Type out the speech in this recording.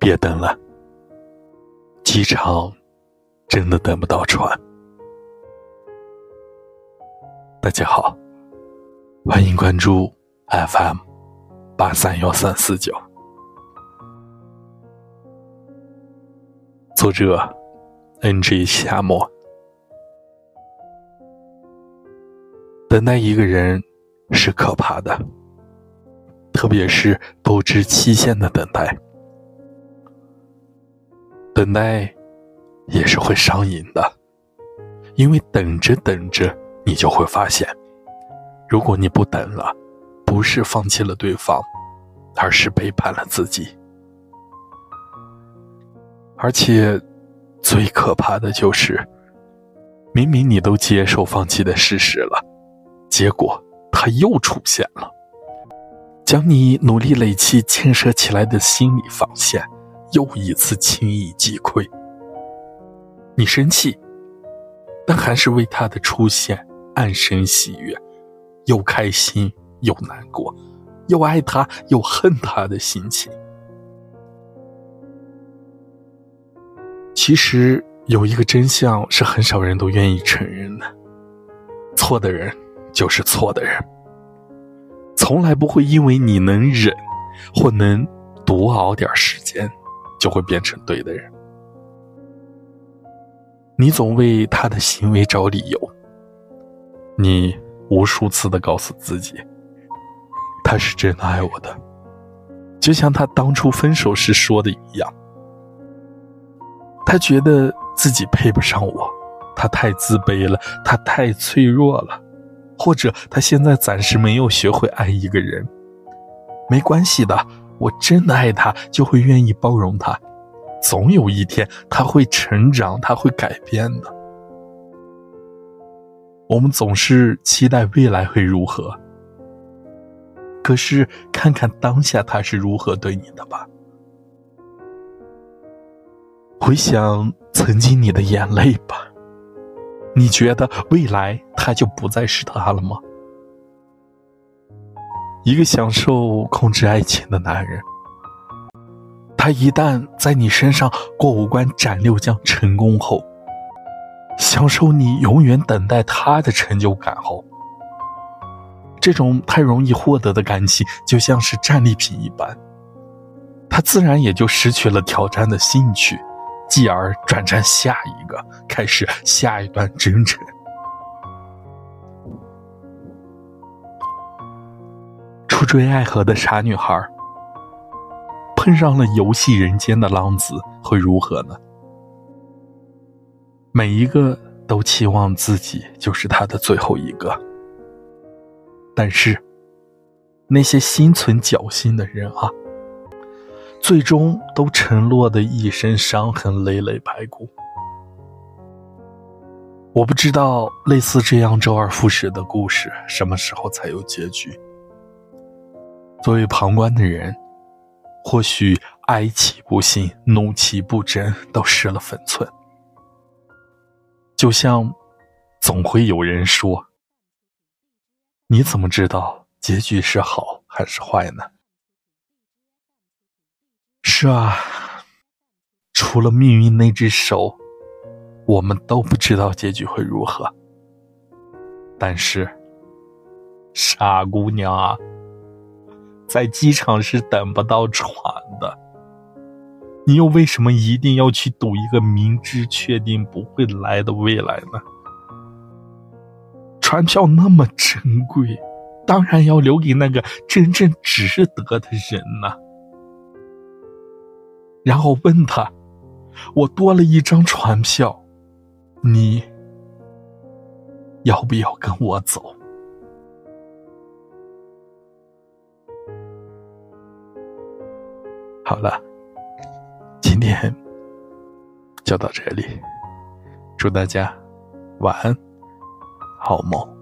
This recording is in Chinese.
别等了，机场真的等不到船。大家好，欢迎关注 FM 八三幺三四九，作者 NG 夏末。等待一个人是可怕的，特别是不知期限的等待。等待也是会上瘾的，因为等着等着，你就会发现，如果你不等了，不是放弃了对方，而是背叛了自己。而且，最可怕的就是，明明你都接受放弃的事实了，结果他又出现了，将你努力累积建设起来的心理防线。又一次轻易击溃，你生气，但还是为他的出现暗生喜悦，又开心又难过，又爱他又恨他的心情。其实有一个真相是很少人都愿意承认的：错的人就是错的人，从来不会因为你能忍或能多熬点时间。就会变成对的人。你总为他的行为找理由，你无数次的告诉自己，他是真的爱我的，就像他当初分手时说的一样。他觉得自己配不上我，他太自卑了，他太脆弱了，或者他现在暂时没有学会爱一个人，没关系的。我真的爱他，就会愿意包容他。总有一天，他会成长，他会改变的。我们总是期待未来会如何，可是看看当下他是如何对你的吧。回想曾经你的眼泪吧，你觉得未来他就不再是他了吗？一个享受控制爱情的男人，他一旦在你身上过五关斩六将成功后，享受你永远等待他的成就感后，这种太容易获得的感情就像是战利品一般，他自然也就失去了挑战的兴趣，继而转战下一个，开始下一段征程。追爱河的傻女孩，碰上了游戏人间的浪子，会如何呢？每一个都期望自己就是他的最后一个，但是那些心存侥幸的人啊，最终都沉落的一身伤痕累累白骨。我不知道类似这样周而复始的故事什么时候才有结局。作为旁观的人，或许哀其不幸，怒其不争，都失了分寸。就像，总会有人说：“你怎么知道结局是好还是坏呢？”是啊，除了命运那只手，我们都不知道结局会如何。但是，傻姑娘啊！在机场是等不到船的，你又为什么一定要去赌一个明知确定不会来的未来呢？船票那么珍贵，当然要留给那个真正值得的人呐。然后问他：“我多了一张船票，你要不要跟我走？”好了，今天就到这里。祝大家晚安，好梦。